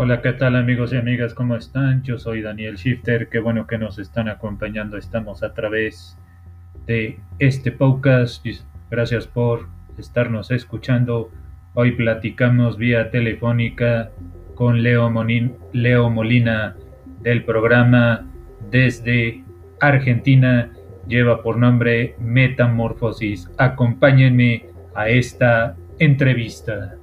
Hola, ¿qué tal amigos y amigas? ¿Cómo están? Yo soy Daniel Shifter, qué bueno que nos están acompañando. Estamos a través de este podcast. Gracias por estarnos escuchando. Hoy platicamos vía telefónica con Leo, Leo Molina del programa desde Argentina. Lleva por nombre Metamorfosis. Acompáñenme a esta entrevista.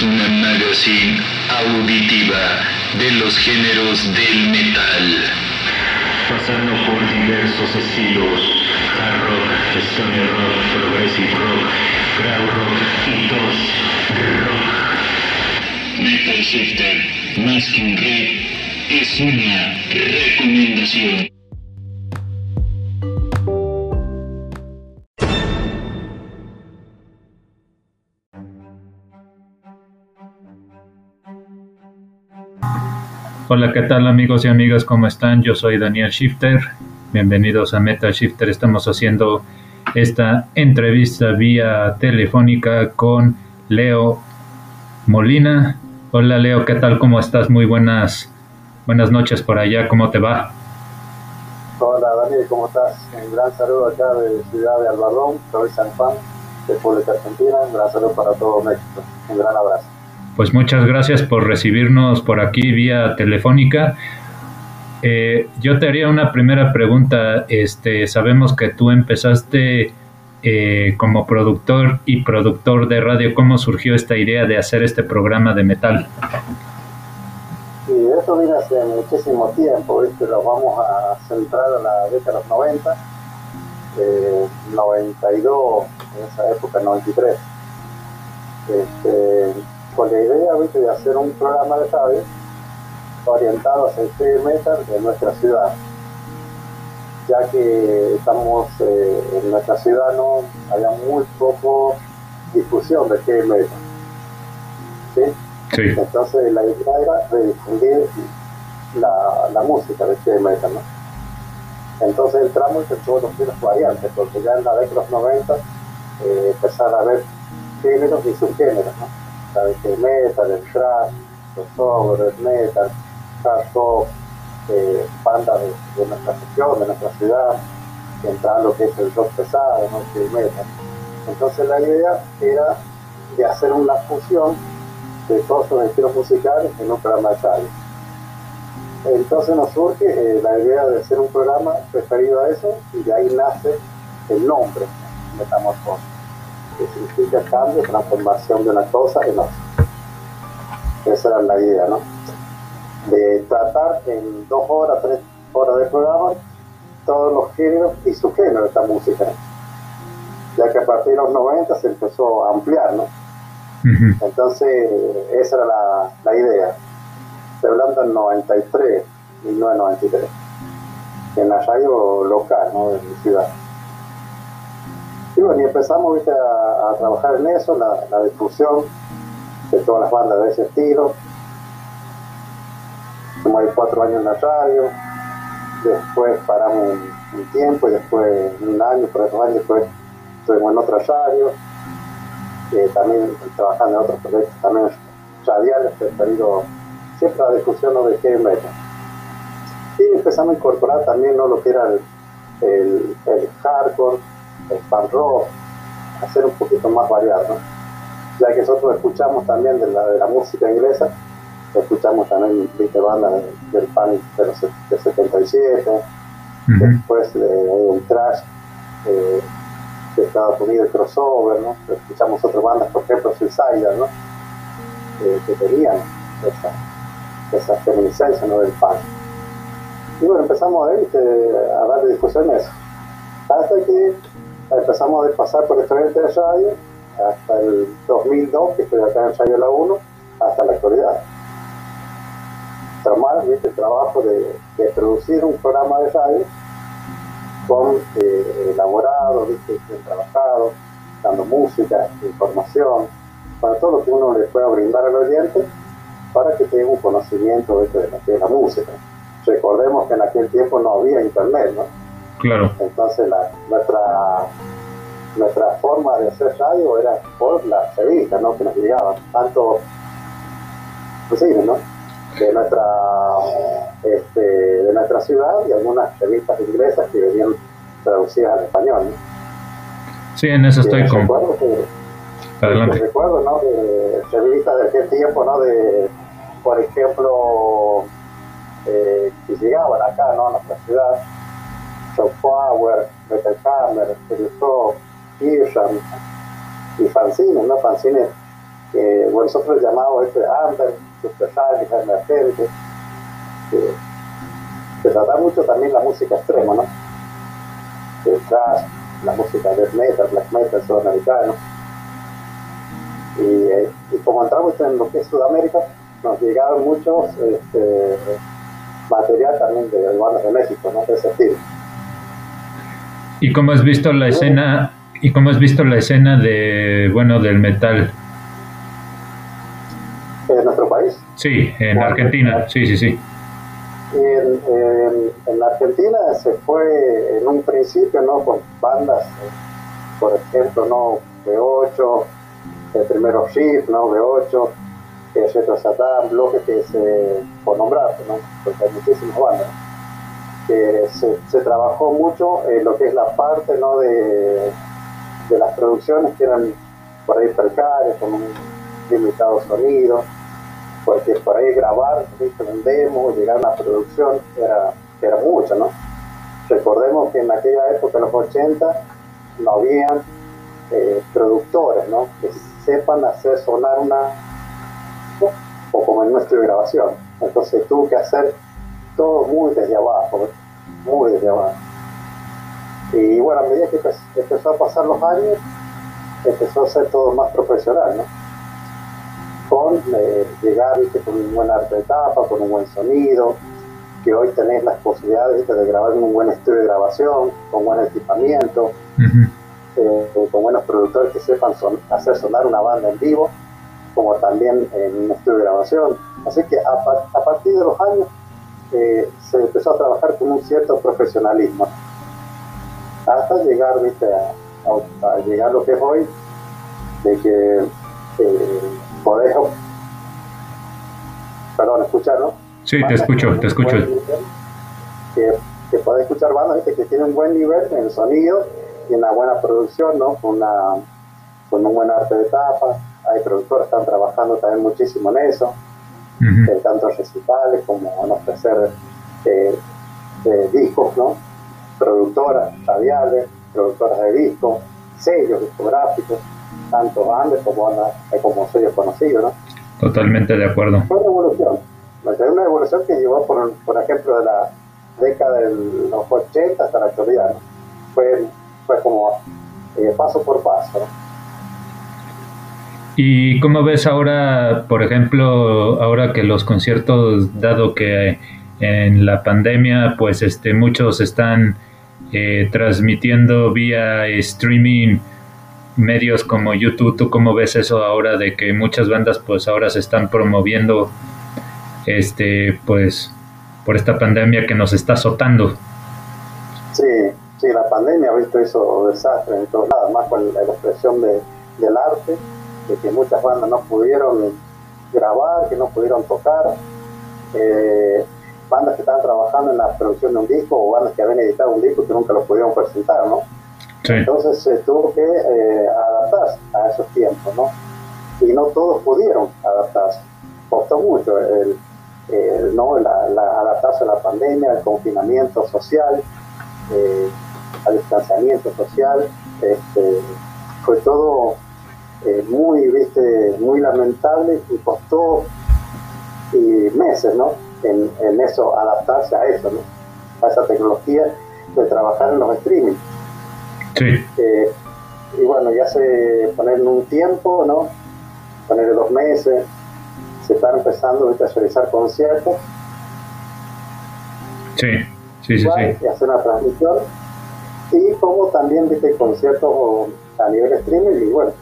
Es una magazine auditiva de los géneros del metal. Pasando por diversos estilos, hard rock, stoner rock, progressive rock, crowd rock y dos rock. Metal Shifter, más que un red, es una recomendación. Hola, ¿qué tal amigos y amigas? ¿Cómo están? Yo soy Daniel Shifter. Bienvenidos a Metal Shifter. Estamos haciendo esta entrevista vía telefónica con Leo Molina. Hola Leo, ¿qué tal? ¿Cómo estás? Muy buenas, buenas noches por allá. ¿Cómo te va? Hola Daniel, ¿cómo estás? Un gran saludo acá de Ciudad de Albardón, provincia San Juan, República Argentina. Un gran saludo para todo México. Un gran abrazo. Pues muchas gracias por recibirnos por aquí vía telefónica. Eh, yo te haría una primera pregunta. Este, sabemos que tú empezaste eh, como productor y productor de radio. ¿Cómo surgió esta idea de hacer este programa de metal? Sí, eso viene hace muchísimo tiempo. ¿viste? Lo vamos a centrar a la década de los 90, 92, en esa época, 93. Este, con la idea de hacer un programa de radio orientado hacia el heavy metal de nuestra ciudad, ya que estamos eh, en nuestra ciudad no había muy poco difusión de heavy metal. ¿sí? Entonces la idea era de difundir la, música de heavy metal. ¿no? Entonces entramos en todos los variantes, porque ya en la década de los 90 eh, empezaron a haber géneros y subgéneros. ¿no? El metal, el thrash, el sober, el metal, hard rock, eh, bandas de, nuestra región, de nuestra ciudad, entrar lo que es el rock pesado, ¿no? el metal. Entonces la idea era de hacer una fusión de todos los estilos musicales en un programa de radio. Entonces nos surge eh, la idea de hacer un programa referido a eso y de ahí nace el nombre, Metamorfosis que significa cambio, transformación de una cosa en otra. Esa era la idea, ¿no? De tratar en dos horas, tres horas de programa, todos los géneros y su género de esta música. Ya que a partir de los 90 se empezó a ampliar, ¿no? Entonces, esa era la, la idea. Estoy hablando en 93, 1993, en la radio local, ¿no? De mi ciudad. Y empezamos A, trabajar en eso, la, difusión de todas las bandas de ese estilo. Como hay cuatro años en la radio, después paramos un, tiempo y después un año, por dos años después estuvimos en otra radio, eh, también trabajando en otros proyectos también radiales, referido siempre la difusión de heavy metal. Y empezamos a incorporar también ¿no? lo que era el, el hardcore, rock, hacer un poquito más variado, ya que nosotros escuchamos también de la, de la música inglesa, escuchamos también 20 bandas del punk de, los, 77, después de, un trash eh, de Estados Unidos, el crossover, ¿no? escuchamos otras bandas, por ejemplo Suicide, ¿no? Eh, que tenían esa, esa feminicencia ¿no? del punk. Y bueno, empezamos a, ver, a discusión a eso. Hasta que empezamos a pasar por diferentes radios hasta el 2002, que estoy acá en Radio La 1, hasta la actualidad. Tomar el trabajo de, producir un programa de radio con eh, elaborado, ¿viste? bien trabajado, dando música, información, para todo lo que uno le pueda brindar al oyente para que tenga un conocimiento de, de, la música, recordemos que en aquel tiempo no había internet, ¿no? Claro. Entonces la, nuestra nuestra forma de hacer radio era por las revistas, ¿no? Que nos llegaban, tanto, pues ¿no? De nuestra, este, de nuestra ciudad y algunas revistas inglesas que venían traducidas al español, ¿no? Sí, en eso estoy con... Adelante. recuerdo, ¿no? De revistas de aquel tiempo, ¿no? De, por ejemplo, eh, que llegaban acá, ¿no? A nuestra ciudad, Show Power, Metal Hammer, y fanzines, ¿no? Fanzines que bueno, nosotros llamamos este Under, Supersónica, Emergente, que, que trata mucho también la música extrema, ¿no? El jazz, la música de metal, black metal sudamericano. Y, eh, y como entramos en lo que es Sudamérica, nos llegaron muchos este, material también de bandas de México, ¿no? De ese estilo. ¿Y cómo has visto la escena? ¿Y cómo has visto la escena de, bueno, del metal? ¿En nuestro país? Sí, en Argentina, sí, sí, sí. En, en, en, Argentina se fue en un principio, ¿no? Con bandas, por ejemplo, ¿no? B8, el primero Shift, ¿no? B8, Retro Satán, bloques que se, por nombrar, ¿no? Porque hay muchísimas bandas, se, trabajó mucho en lo que es la parte, ¿no? De, de las producciones que eran por ahí precarias, con un limitado sonido, porque por ahí grabar, un demo, llegar a una producción, era, era mucho, ¿no? Recordemos que en aquella época, en los 80, no habían eh, productores, ¿no? Que sepan hacer sonar una, o como en nuestra grabación. Entonces tuvo que hacer todo muy desde abajo, muy desde abajo. Y bueno, a medida que empezó a pasar los años, empezó a ser todo más profesional, ¿no? Con eh, llegar con un buen arte de tapa, con un buen sonido, que hoy tenés las posibilidades de grabar en un buen estudio de grabación, con buen equipamiento, eh, con buenos productores que sepan hacer sonar una banda en vivo, como también en un estudio de grabación. Así que a, partir de los años eh, se empezó a trabajar con un cierto profesionalismo hasta llegar ¿viste? A, llegar lo que es hoy, de que eh, podés, perdón, escuchar, ¿no? Sí, te escucho, te escucho. que, que podés escuchar bandas que tienen un buen nivel en el sonido y en la buena producción, ¿no? Con, una, con un buen arte de tapa. Hay productores que están trabajando también muchísimo en eso, uh tanto recitales como en ofrecer eh, discos, ¿no? productoras radiales, productoras de discos, sellos discográficos, tanto bandas como, como sellos conocidos, ¿no? Totalmente de acuerdo. Fue una evolución, una evolución que llevó, por, por ejemplo, de la década de los 80 hasta la actualidad, ¿no? Fue, fue como eh, paso por paso, ¿no? ¿Y cómo ves ahora, por ejemplo, ahora que los conciertos, dado que en la pandemia, pues este, muchos están eh, transmitiendo vía streaming medios como YouTube. ¿Tú cómo ves eso ahora de que muchas bandas pues ahora se están promoviendo este pues por esta pandemia que nos está azotando? Sí, sí, la pandemia ha visto eso desastre en todos más con la expresión de, del arte, de que muchas bandas no pudieron grabar, que no pudieron tocar. Eh, bandas que estaban trabajando en la producción de un disco o bandas que habían editado un disco que nunca lo pudieron presentar, ¿no? Entonces se tuvo que eh, adaptarse a esos tiempos, ¿no? Y no todos pudieron adaptarse. Costó mucho el, ¿no? La, adaptarse a la pandemia, al confinamiento social, eh, al distanciamiento social. Este, fue todo eh, muy, viste, muy lamentable y costó meses, ¿no? en, eso, adaptarse a eso, ¿no? a esa tecnología de trabajar en los streaming. Sí. Eh, y bueno, ya se ponen un tiempo, ¿no? Poner dos meses, se están empezando a realizar conciertos. Sí, sí, sí, sí. Y hacer una transmisión. Y como también, viste, conciertos a nivel streaming. Y bueno,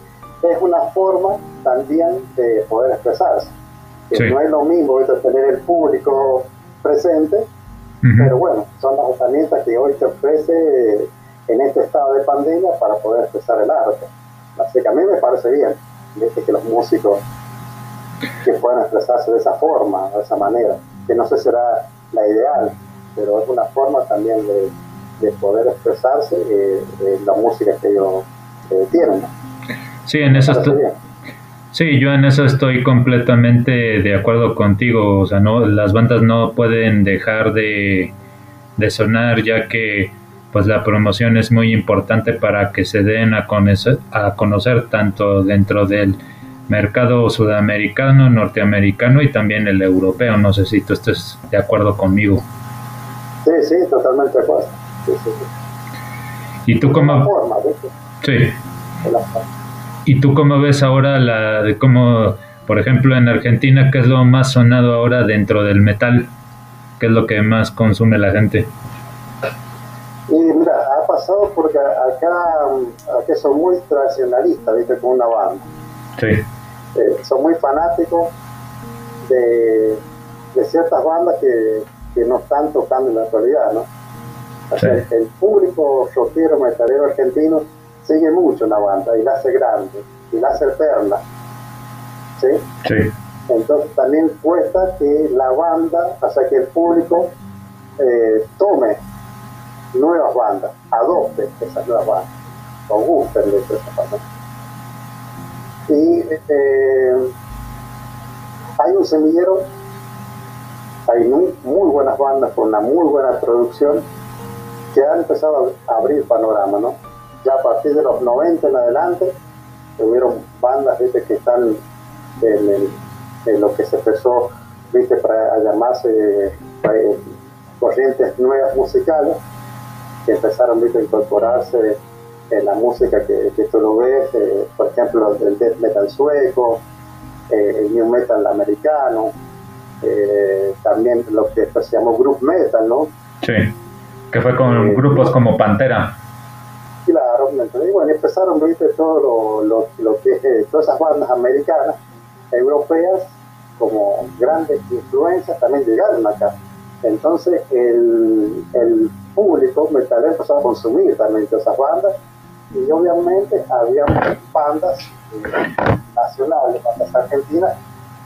es una forma también de poder expresarse no es lo mismo tener el público presente Pero bueno, son las herramientas que hoy te ofrece en este estado de pandemia para poder expresar el arte. Así que a mí me parece bien que los músicos que puedan expresarse de esa forma, de esa manera, que no sé si será la ideal, pero es una forma también de, poder expresarse eh, en la música que ellos eh, tienen. Sí, en eso estoy, sí, yo en eso estoy completamente de acuerdo contigo. O sea, no, las bandas no pueden dejar de, de sonar ya que pues la promoción es muy importante para que se den a conocer, a conocer tanto dentro del mercado sudamericano, norteamericano y también el europeo. No sé si tú estés de acuerdo conmigo. Sí, sí, totalmente de acuerdo. ¿Y tú cómo? sí. ¿Y tú cómo ves ahora la de cómo, por ejemplo, en Argentina, qué es lo más sonado ahora dentro del metal? ¿Qué es lo que más consume la gente? Y mira, ha pasado porque acá, acá son muy tradicionalistas, ¿viste? Con una banda. Sí. Eh, son muy fanáticos de, de ciertas bandas que, que, no están tocando en la actualidad, ¿no? O sea, el, público rockero, metalero argentino sigue mucho la banda y la hace grande y la hace perla. ¿Sí? Sí. Entonces también cuesta que la banda, o sea, que el público eh, tome nuevas bandas, adopte esas nuevas bandas, o gusten de esas bandas. Y eh, hay un semillero, hay muy, buenas bandas con una muy buena producción que han empezado a abrir panorama, ¿no? Ya a partir de los 90 en adelante, hubieron bandas ¿viste? que están en, lo que se empezó ¿viste? para llamarse eh, corrientes nuevas musicales, que empezaron ¿viste? a incorporarse en la música que, que tú lo ves, eh, por ejemplo, el death metal sueco, eh, el new metal americano, eh, también lo que se llamó group metal, ¿no? Sí, que fue con grupos como Pantera. Claro, y bueno, empezaron, viste, todo lo, lo, que todas esas bandas americanas, europeas, como grandes influencias, también llegaron acá. Entonces el, el público metalero empezó a consumir también todas esas bandas y obviamente había bandas eh, nacionales, bandas argentinas,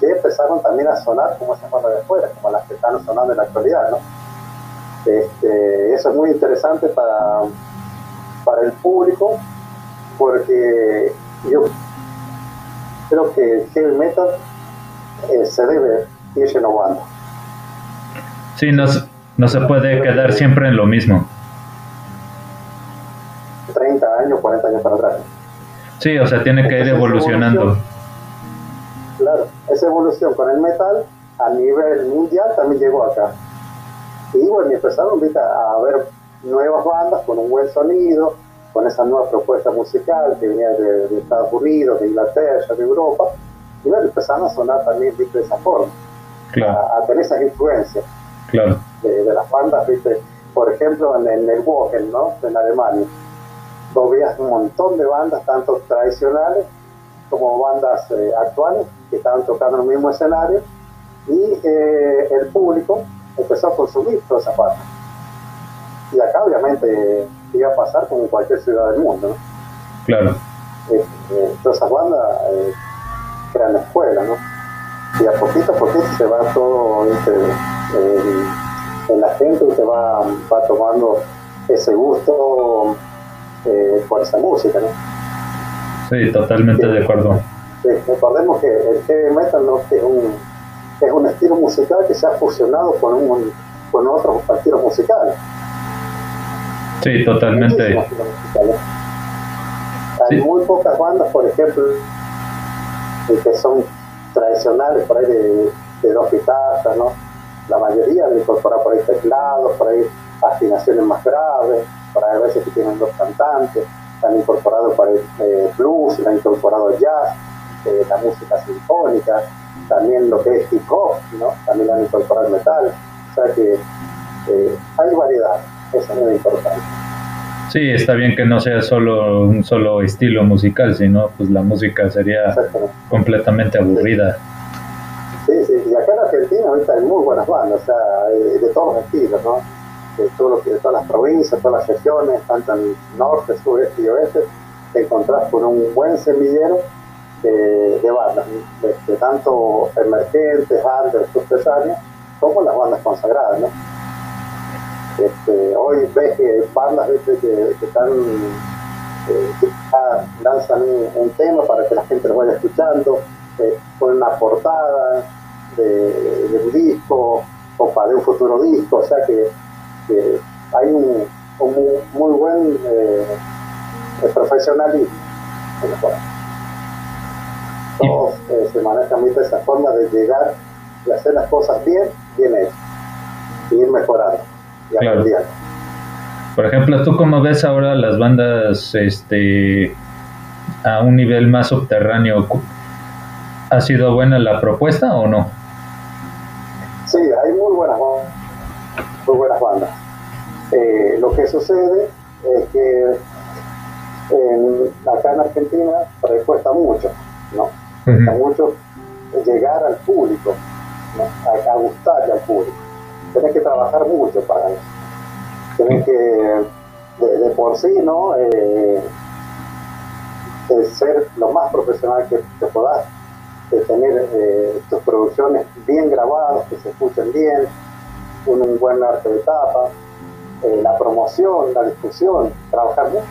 que empezaron también a sonar como esas bandas de afuera, como las que están sonando en la actualidad, ¿no? Este, eso es muy interesante para, para el público, porque yo creo que el heavy metal eh, se debe ir renovando. Sí, no, no se puede quedar siempre en lo mismo. 30 años, 40 años para atrás. Sí, o sea, tiene que ir evolucionando. Claro, esa evolución con el metal a nivel mundial también llegó acá. Y bueno, empezaron a ver nuevas bandas con un buen sonido, con esa nueva propuesta musical que venía de, Estados Unidos, de Inglaterra, de Europa, y bueno, empezaron a sonar también de esa forma, a, tener esas influencias claro. de, las bandas, ¿viste? por ejemplo, en, en el Wogen, ¿no? en Alemania vos veías un montón de bandas, tanto tradicionales como bandas eh, actuales, que estaban tocando en el mismo escenario, y eh, el público empezó a consumir todas esas bandas. Y acá obviamente iba a pasar como en cualquier ciudad del mundo, ¿no? Claro. Eh, todas esas bandas crean escuela, ¿no? Y a poquito a poquito se va todo en la gente y se va, va tomando ese gusto eh, por esa música, ¿no? Sí, totalmente de acuerdo. recordemos que el heavy metal ¿no? es, un, es un estilo musical que se ha fusionado con, un, con otros estilos musicales. Sí, totalmente. Hay muy pocas bandas, por ejemplo, que son tradicionales, por ahí de, de dos guitarras, ¿no? La mayoría han incorporado por ahí teclados, por ahí afinaciones más graves para veces que tienen dos cantantes, han incorporado para el eh, blues, han incorporado jazz, eh, la música sinfónica, también lo que es hip hop, ¿no? también han incorporado metal, o sea que eh, hay variedad, eso es muy importante. Sí, está bien que no sea solo un solo estilo musical, sino pues la música sería completamente aburrida. Sí, sí, y acá en Argentina ahorita hay muy buenas bandas, o sea, de todos los estilos, ¿no? de, todo de todas las provincias, todas las regiones, tanto en norte, sureste y oeste, te encontrás con un buen semillero de, bandas, de, tanto emergentes, under, subterráneas, como las bandas consagradas. ¿no? Este, hoy ves que bandas que, están eh, lanzan un, tema para que la gente lo vaya escuchando, eh, ponen una portada de, un disco o para de un futuro disco, o sea que, hay un, muy, buen eh, profesionalismo en Todos eh, se manejan de esa forma de llegar y hacer las cosas bien, bien hechas, y ir mejorando aprendiendo. Por ejemplo, ¿tú cómo ves ahora las bandas este, a un nivel más subterráneo? ¿Ha sido buena la propuesta o no? Sí, hay muy buenas bandas. Muy buenas bandas. Eh, lo que sucede es que acá en Argentina cuesta mucho, ¿no? Cuesta mucho llegar al público, ¿no? a, gustarle al público. Tienes que trabajar mucho para eso. Tienes que, de, por sí, ¿no? Eh, ser lo más profesional que, te puedas de tener eh, tus producciones bien grabadas, que se escuchen bien, un, buen arte de tapa, eh, la promoción, la discusión, trabajar mucho.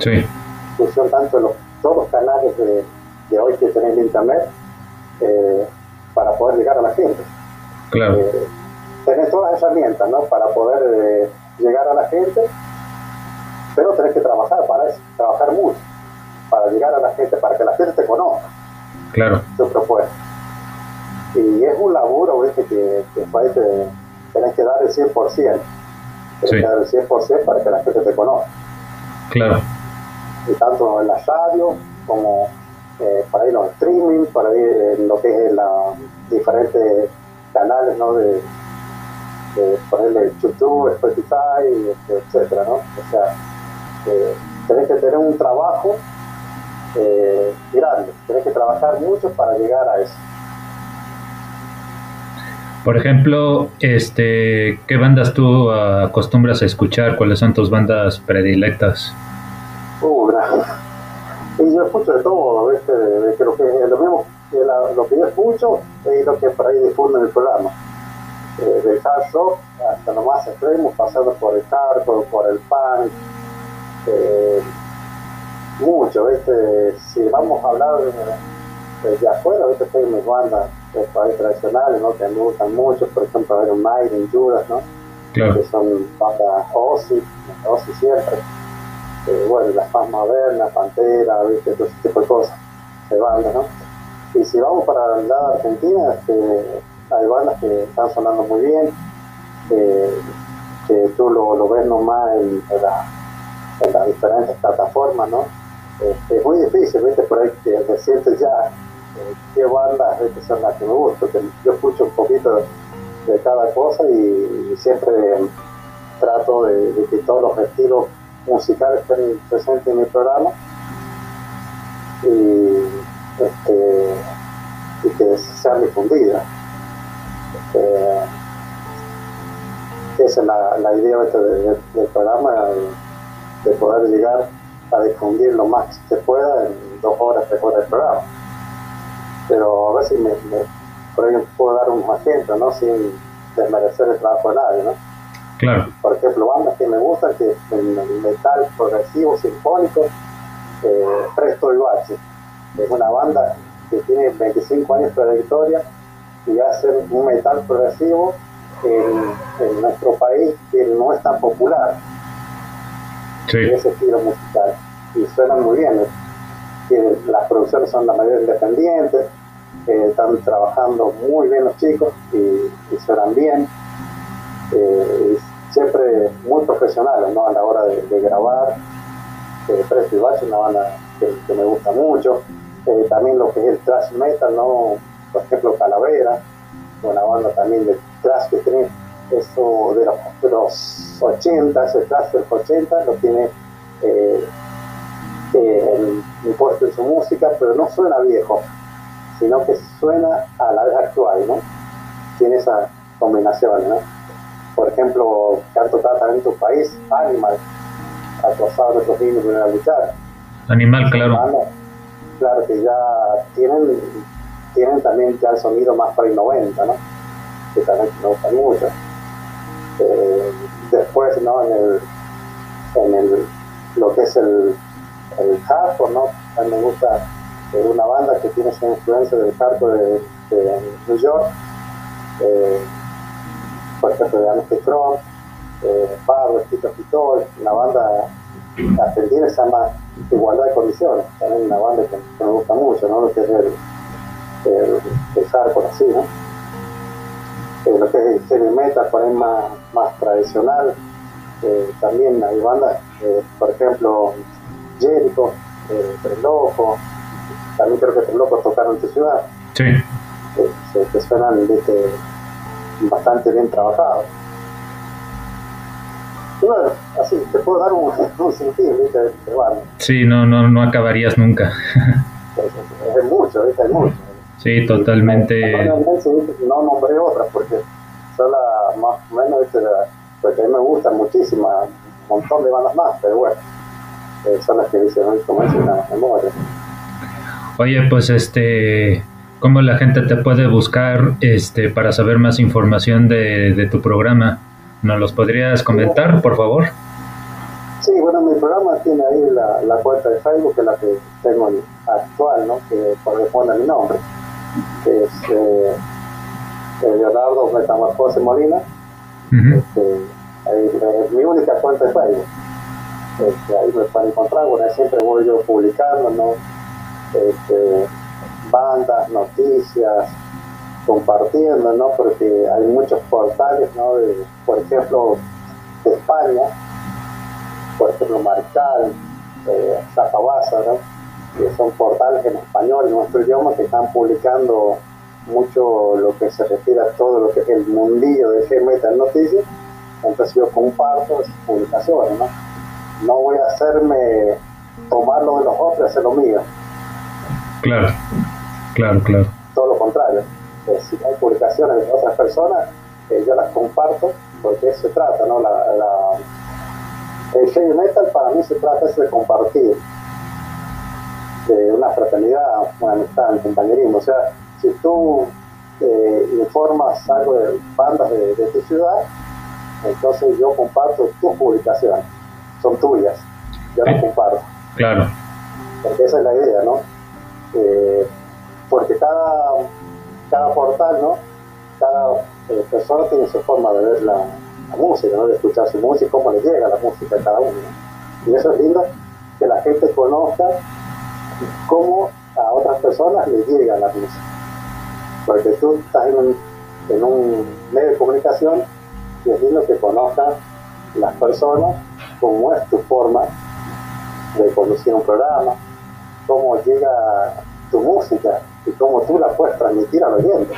Sí. Discusión tanto en los, todos los canales de, de hoy que tenés internet eh, para poder llegar a la gente. Claro. Tenés todas las herramientas ¿no? para poder llegar a la gente, pero tenés que trabajar para eso, trabajar mucho, para llegar a la gente, para que la gente te conozca. Claro. Su propuesta. Y es un laburo, ¿viste? Que, que te, tenés que dar el 100%. Tienes que dar el 100% para que la gente te conozca. Claro. Y tanto en la radio como eh, para ir en los streaming, para ir en lo que es los diferentes canales, ¿no? De, de ponerle YouTube, Spotify, etcétera, ¿no? O sea, eh, tenés que tener un trabajo eh, grande. Tienes que trabajar mucho para llegar a eso. Por ejemplo, este, ¿qué bandas tú acostumbras a escuchar? ¿Cuáles son tus bandas predilectas? Uh, y yo escucho de todo, ¿viste? De, que lo, que, lo, mismo, lo que yo escucho es lo que por ahí difunden el programa. Eh, del hard rock hasta lo más extremo, pasando por el hardcore, por el punk, eh, mucho, ¿viste? Si vamos a hablar de, afuera, ¿viste? Hay mis bandas de país tradicionales, ¿no? Que me gustan mucho, por ejemplo, Iron Maiden, Judas, ¿no? Que son bandas Ozzy, Ozzy siempre. Eh, bueno, las más modernas, Pantera, ¿viste? Todo ese tipo de cosas, de bandas, ¿no? Y si vamos para el lado de Argentina, este, hay bandas que están sonando muy bien, que tú lo, lo ves nomás en, en las diferentes plataformas, ¿no? Este, es muy difícil, ¿viste? Por ahí que decirte ya eh, qué bandas son las que me gustan, porque yo escucho un poquito de cada cosa y, siempre trato de, que todos los estilos musicales estén presentes en mi programa y, este, y que sean difundidas. Este, esa es la, idea del programa, de poder llegar a difundir lo más que se pueda en dos horas, tres horas del programa. Pero a ver si me, por ejemplo, puedo dar un ejemplo, ¿no? Sin desmerecer el trabajo de nadie, ¿no? Claro. Por ejemplo, bandas que me gustan, que el metal progresivo, sinfónico, eh, Presto y Bache. Es una banda que tiene 25 años de trayectoria y hace un metal progresivo en, en nuestro país que no es tan popular ese estilo musical. Y suenan muy bien. las producciones son la mayoría independientes, eh, están trabajando muy bien los chicos y, suenan bien. Eh, siempre muy profesionales ¿no? a la hora de, grabar. Eh, Presto y Bache, una banda que, me gusta mucho. También lo que es el thrash metal, ¿no? Por ejemplo Calavera, una banda también de thrash que tiene eso de los, 80, ese trash de los 80 lo tiene eh, eh, impuesto en su música, pero no suena viejo, sino que suena a la vez actual, ¿no? Tiene esa combinación, ¿no? por ejemplo, que tocado también en tu país, Animal, ha causado a nuestros niños a luchar. Animal, claro. claro que ya tienen, tienen también ya el sonido más para el 90, ¿no? Que también me gusta mucho. Eh, después, ¿no? En el, en el, lo que es el, el hardcore, ¿no? Mí me gusta eh, una banda que tiene esa influencia del hardcore de, de New York. Eh, por ejemplo, de Amnesty Front, eh, Pablo, Tito Pitol, una banda argentina que se llama Igualdad de Condiciones, también una banda que, me gusta mucho, ¿no? Lo que es el, el, el hardcore así, ¿no? Eh, lo que es el heavy metal, por ahí más, más tradicional, eh, también hay bandas, eh, por ejemplo, Jericho, eh, Loco, también creo que Tres Locos tocaron en tu ciudad. Sí. que suenan bastante bien trabajados. Y bueno, así, te puedo dar un, un sentido, ¿viste? Bueno, sí, no, no, no acabarías nunca. es, es, mucho, ¿viste? Es mucho. Sí, totalmente. No, nombré otras porque son las más o menos, ¿viste? porque a mí me gustan muchísimas, un montón de bandas más, pero bueno, eh, son las que dicen, como dicen, la memoria. Oye, pues este, ¿cómo la gente te puede buscar este para saber más información de, de tu programa? ¿Nos los podrías comentar, por favor? Sí, bueno, mi programa tiene ahí la, la cuenta de Facebook, que es la que tengo actual, ¿no? Que corresponde a mi nombre, que es eh, Leonardo Metamorfose Molina. Uh -huh. este, ahí, es mi única cuenta de Facebook. Este, ahí me pueden encontrar, bueno, siempre voy yo publicando, ¿no? Este, bandas, noticias, compartiendo, ¿no? Porque hay muchos portales, ¿no? De, por ejemplo, de España, por ejemplo, Marcal, eh, Zapabasa, ¿no? Que son portales en español, en nuestro idioma, que están publicando mucho lo que se refiere a todo lo que es el mundillo de G-Metal Noticias. Entonces yo comparto esas publicaciones, ¿no? No voy a hacerme tomar lo de los otros y hacer lo mío. Claro, claro, claro. Todo lo contrario si hay publicaciones de otras personas, eh, yo las comparto porque eso se trata, ¿no? La, la, el heavy metal para mí se trata de compartir, de una fraternidad, una amistad, un compañerismo. O sea, si tú eh, informas algo de bandas de, de, tu ciudad, entonces yo comparto tus publicaciones, son tuyas, yo las comparto. Claro. Porque esa es la idea, ¿no? Eh, porque cada cada portal, ¿no? Cada eh, persona tiene su forma de ver la, la, música, ¿no? De escuchar su música, cómo le llega la música a cada uno. ¿no? Y eso es lindo, que la gente conozca cómo a otras personas les llega la música. Porque tú estás en un, en un medio de comunicación y es lindo que conozcan las personas cómo es tu forma de conducir un programa, cómo llega tu música y cómo tú la puedes transmitir al oyente,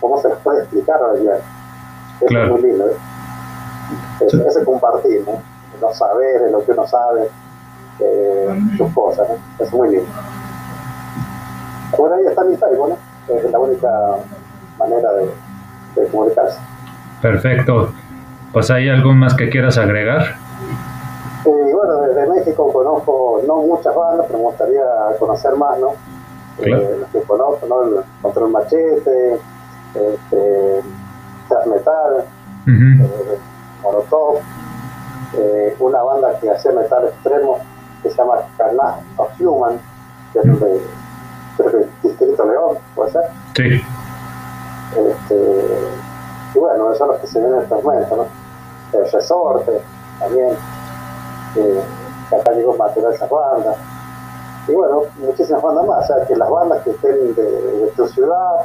cómo se les puede explicar al oyente. Eso claro. es muy lindo. ¿eh? Ese, ese compartir, ¿no? los saberes, lo que uno sabe, eh, sus cosas, ¿no? es muy lindo. Bueno, ahí está mi Facebook, ¿no? es la única manera de, de comunicarse. Perfecto. Pues hay algo más que quieras agregar. Eh, bueno, desde México conozco no muchas bandas, pero me gustaría conocer más, ¿no? Claro. Eh, los que conozco, ¿no? El Control Machete, este, Jazz Metal, uh -huh. eh, Molotov, eh, una banda que hacía metal extremo que se llama Carnage of Human, que es de, creo que Distrito León, ¿puede ser? Sí. Este, y bueno, esos son los que se vienen en estos momentos, ¿no? El Resorte, también, eh, que acá llegó material esas bandas y bueno, muchísimas bandas más, o sea, que las bandas que estén de, de tu ciudad,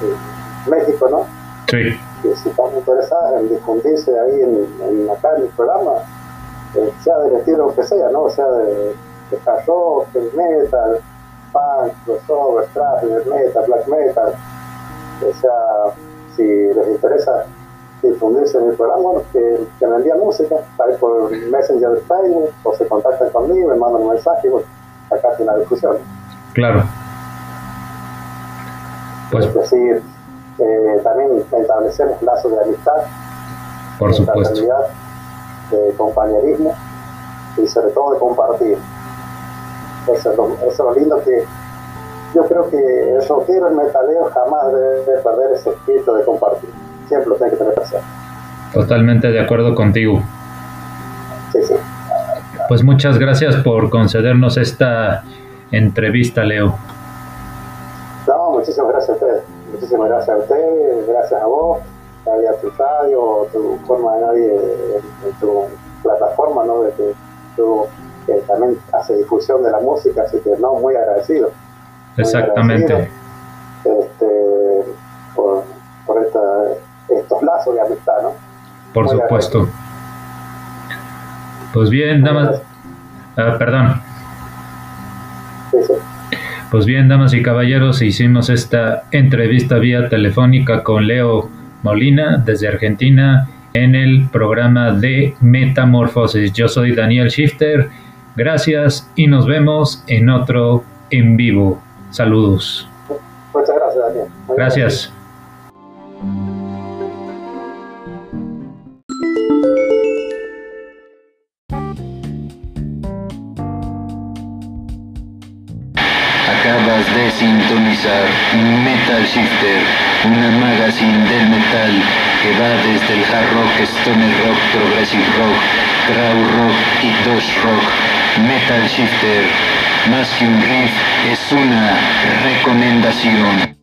de México, ¿no? Sí. Que si están interesadas en difundirse ahí en, en acá en el programa, eh, sea del estilo que sea, ¿no? O sea, de, de hard rock, heavy metal, punk, crossover, thrash, metal, black metal, o sea, si les interesa difundirse en el programa, bueno, que, que, me envían música, ahí por Messenger de Facebook, o se contactan conmigo, me mandan un mensaje, y bueno, acá tiene una discusión. Claro. Pues, es decir, eh, también establecemos lazos de amistad Por supuesto. De compañerismo y sobre todo de compartir. Eso es lo, eso es lo lindo que yo creo que el rockero, el metalero jamás debe perder ese espíritu de compartir. Siempre lo tiene que tener presente. Totalmente de acuerdo contigo. Sí, sí. Pues muchas gracias por concedernos esta entrevista, Leo. No, muchísimas gracias a usted. Muchísimas gracias a usted, gracias a vos, a tu radio, tu forma de nadie en, tu plataforma, ¿no? De que tú también hace difusión de la música, así que no, muy agradecido. Exactamente. este, por, por estos lazos de amistad, ¿no? Por supuesto. Pues bien, damas. Ah, perdón. Pues bien, damas y caballeros, hicimos esta entrevista vía telefónica con Leo Molina desde Argentina en el programa de Metamorfosis. Yo soy Daniel Shifter. Gracias y nos vemos en otro en vivo. Saludos. Muchas gracias, Daniel. gracias. Metal Shifter, una magazine del metal que va desde el hard rock, stoner rock, progressive rock, crowd rock y dosh rock. Metal Shifter más que un riff, es una recomendación.